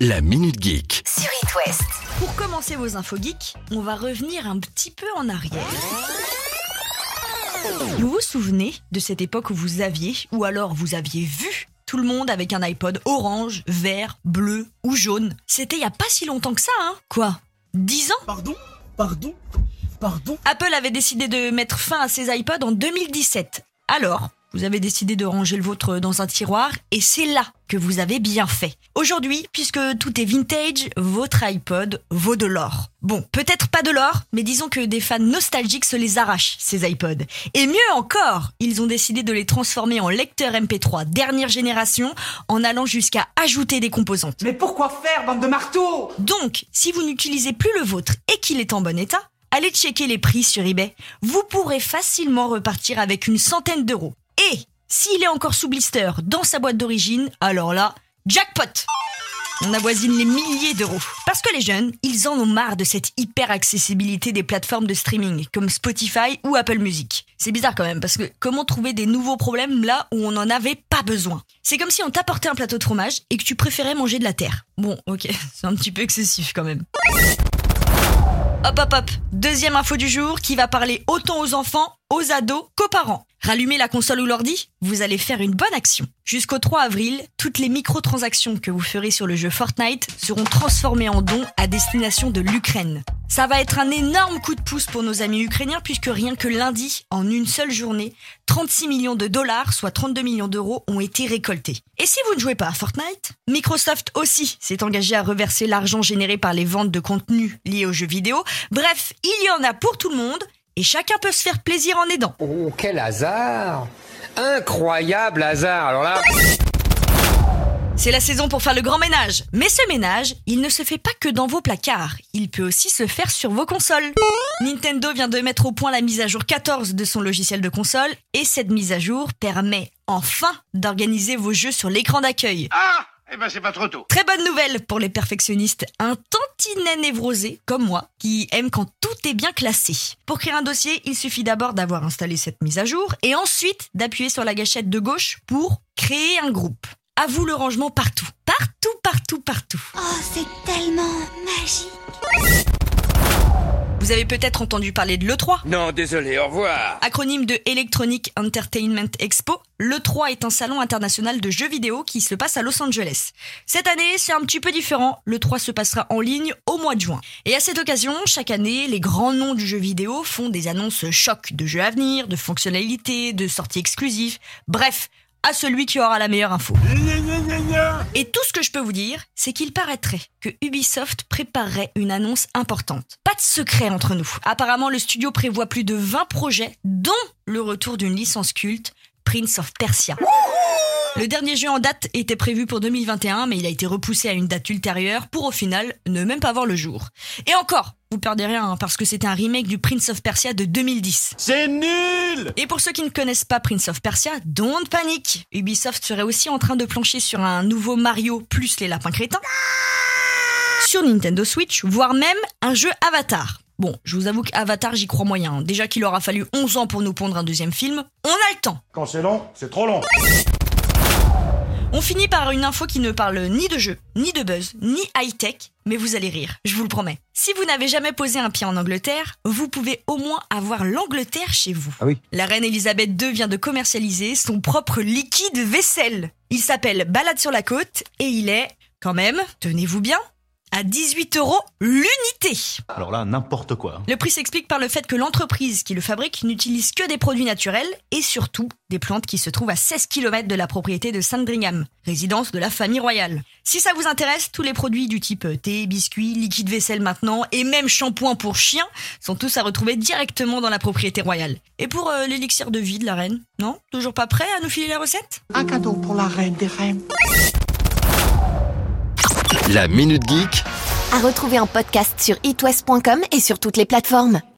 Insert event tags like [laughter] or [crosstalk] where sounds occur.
La Minute Geek. sur It West. Pour commencer vos infos geeks, on va revenir un petit peu en arrière. Vous vous souvenez de cette époque où vous aviez, ou alors vous aviez vu, tout le monde avec un iPod orange, vert, bleu ou jaune? C'était il y a pas si longtemps que ça, hein Quoi? 10 ans? Pardon? Pardon? Pardon? Apple avait décidé de mettre fin à ses iPods en 2017. Alors, vous avez décidé de ranger le vôtre dans un tiroir et c'est là que vous avez bien fait. Aujourd'hui, puisque tout est vintage, votre iPod vaut de l'or. Bon, peut-être pas de l'or, mais disons que des fans nostalgiques se les arrachent, ces iPods. Et mieux encore, ils ont décidé de les transformer en lecteur MP3 dernière génération en allant jusqu'à ajouter des composantes. Mais pourquoi faire, bande de marteaux? Donc, si vous n'utilisez plus le vôtre et qu'il est en bon état, allez checker les prix sur eBay. Vous pourrez facilement repartir avec une centaine d'euros. Et s'il est encore sous blister dans sa boîte d'origine, alors là, jackpot On avoisine les milliers d'euros. Parce que les jeunes, ils en ont marre de cette hyper accessibilité des plateformes de streaming, comme Spotify ou Apple Music. C'est bizarre quand même, parce que comment trouver des nouveaux problèmes là où on n'en avait pas besoin? C'est comme si on t'apportait un plateau de fromage et que tu préférais manger de la terre. Bon, ok, [laughs] c'est un petit peu excessif quand même. Hop hop hop, deuxième info du jour qui va parler autant aux enfants, aux ados qu'aux parents. Rallumez la console ou l'ordi, vous allez faire une bonne action. Jusqu'au 3 avril, toutes les microtransactions que vous ferez sur le jeu Fortnite seront transformées en dons à destination de l'Ukraine. Ça va être un énorme coup de pouce pour nos amis ukrainiens puisque rien que lundi, en une seule journée, 36 millions de dollars, soit 32 millions d'euros, ont été récoltés. Et si vous ne jouez pas à Fortnite, Microsoft aussi s'est engagé à reverser l'argent généré par les ventes de contenu liés aux jeux vidéo. Bref, il y en a pour tout le monde et chacun peut se faire plaisir en aidant. Oh, quel hasard Incroyable hasard Alors là, C'est la saison pour faire le grand ménage. Mais ce ménage, il ne se fait pas que dans vos placards. Il peut aussi se faire sur vos consoles. Nintendo vient de mettre au point la mise à jour 14 de son logiciel de console. Et cette mise à jour permet enfin d'organiser vos jeux sur l'écran d'accueil. Ah Eh ben c'est pas trop tôt. Très bonne nouvelle pour les perfectionnistes. Un tantinet névrosé, comme moi, qui aime quand tout est bien classé. Pour créer un dossier, il suffit d'abord d'avoir installé cette mise à jour et ensuite d'appuyer sur la gâchette de gauche pour créer un groupe. À vous le rangement partout. Partout, partout, partout. Oh, c'est tellement magique. Vous avez peut-être entendu parler de l'E3. non, désolé, au revoir. Acronyme de Electronic Entertainment Expo, l'E3 est un salon international de jeux vidéo qui se passe à Los Angeles. Cette année, c'est un petit peu différent. L'E3 se passera en ligne au mois de juin. Et à cette occasion, chaque année, les grands noms du jeu vidéo font des annonces chocs de jeux à venir, de fonctionnalités, de sorties exclusives. Bref, à celui qui aura la meilleure info. Et tout ce que je peux vous dire, c'est qu'il paraîtrait que Ubisoft préparerait une annonce importante. Pas de secret entre nous. Apparemment, le studio prévoit plus de 20 projets, dont le retour d'une licence culte, Prince of Persia. Le dernier jeu en date était prévu pour 2021, mais il a été repoussé à une date ultérieure pour au final ne même pas voir le jour. Et encore, vous perdez rien, hein, parce que c'était un remake du Prince of Persia de 2010. C'est nul Et pour ceux qui ne connaissent pas Prince of Persia, don't panique Ubisoft serait aussi en train de plancher sur un nouveau Mario plus les lapins crétins. Sur Nintendo Switch, voire même un jeu Avatar. Bon, je vous avoue qu'Avatar, j'y crois moyen. Déjà qu'il aura fallu 11 ans pour nous pondre un deuxième film, on a le temps Quand c'est long, c'est trop long. On finit par une info qui ne parle ni de jeu, ni de buzz, ni high-tech, mais vous allez rire, je vous le promets. Si vous n'avez jamais posé un pied en Angleterre, vous pouvez au moins avoir l'Angleterre chez vous. Ah oui. La reine Elisabeth II vient de commercialiser son propre liquide vaisselle. Il s'appelle Balade sur la côte et il est, quand même, tenez-vous bien, à 18 euros l'unité. Alors là, n'importe quoi. Le prix s'explique par le fait que l'entreprise qui le fabrique n'utilise que des produits naturels et surtout des plantes qui se trouvent à 16 km de la propriété de Sandringham, résidence de la famille royale. Si ça vous intéresse, tous les produits du type thé, biscuits, liquide vaisselle maintenant et même shampoing pour chiens sont tous à retrouver directement dans la propriété royale. Et pour euh, l'élixir de vie de la reine, non? Toujours pas prêt à nous filer la recette? Un cadeau pour la reine des reines. La Minute Geek À retrouver en podcast sur itwest.com et sur toutes les plateformes.